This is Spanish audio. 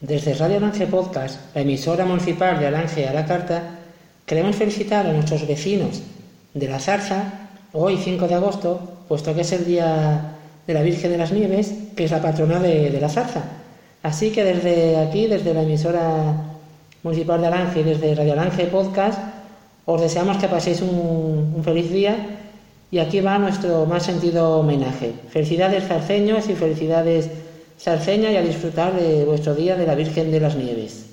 Desde Radio Alange Podcast, la emisora municipal de Alange a la Carta, queremos felicitar a nuestros vecinos de la Zarza, hoy 5 de agosto, puesto que es el día de la Virgen de las Nieves, que es la patrona de, la Zarza. Así que desde aquí, desde la emisora municipal de Alange y desde Radio Alange Podcast, os deseamos que paséis un, un feliz día y aquí va nuestro más sentido homenaje. Felicidades zarceños y felicidades Sarceña y a disfrutar de vuestro día de la Virgen de las Nieves.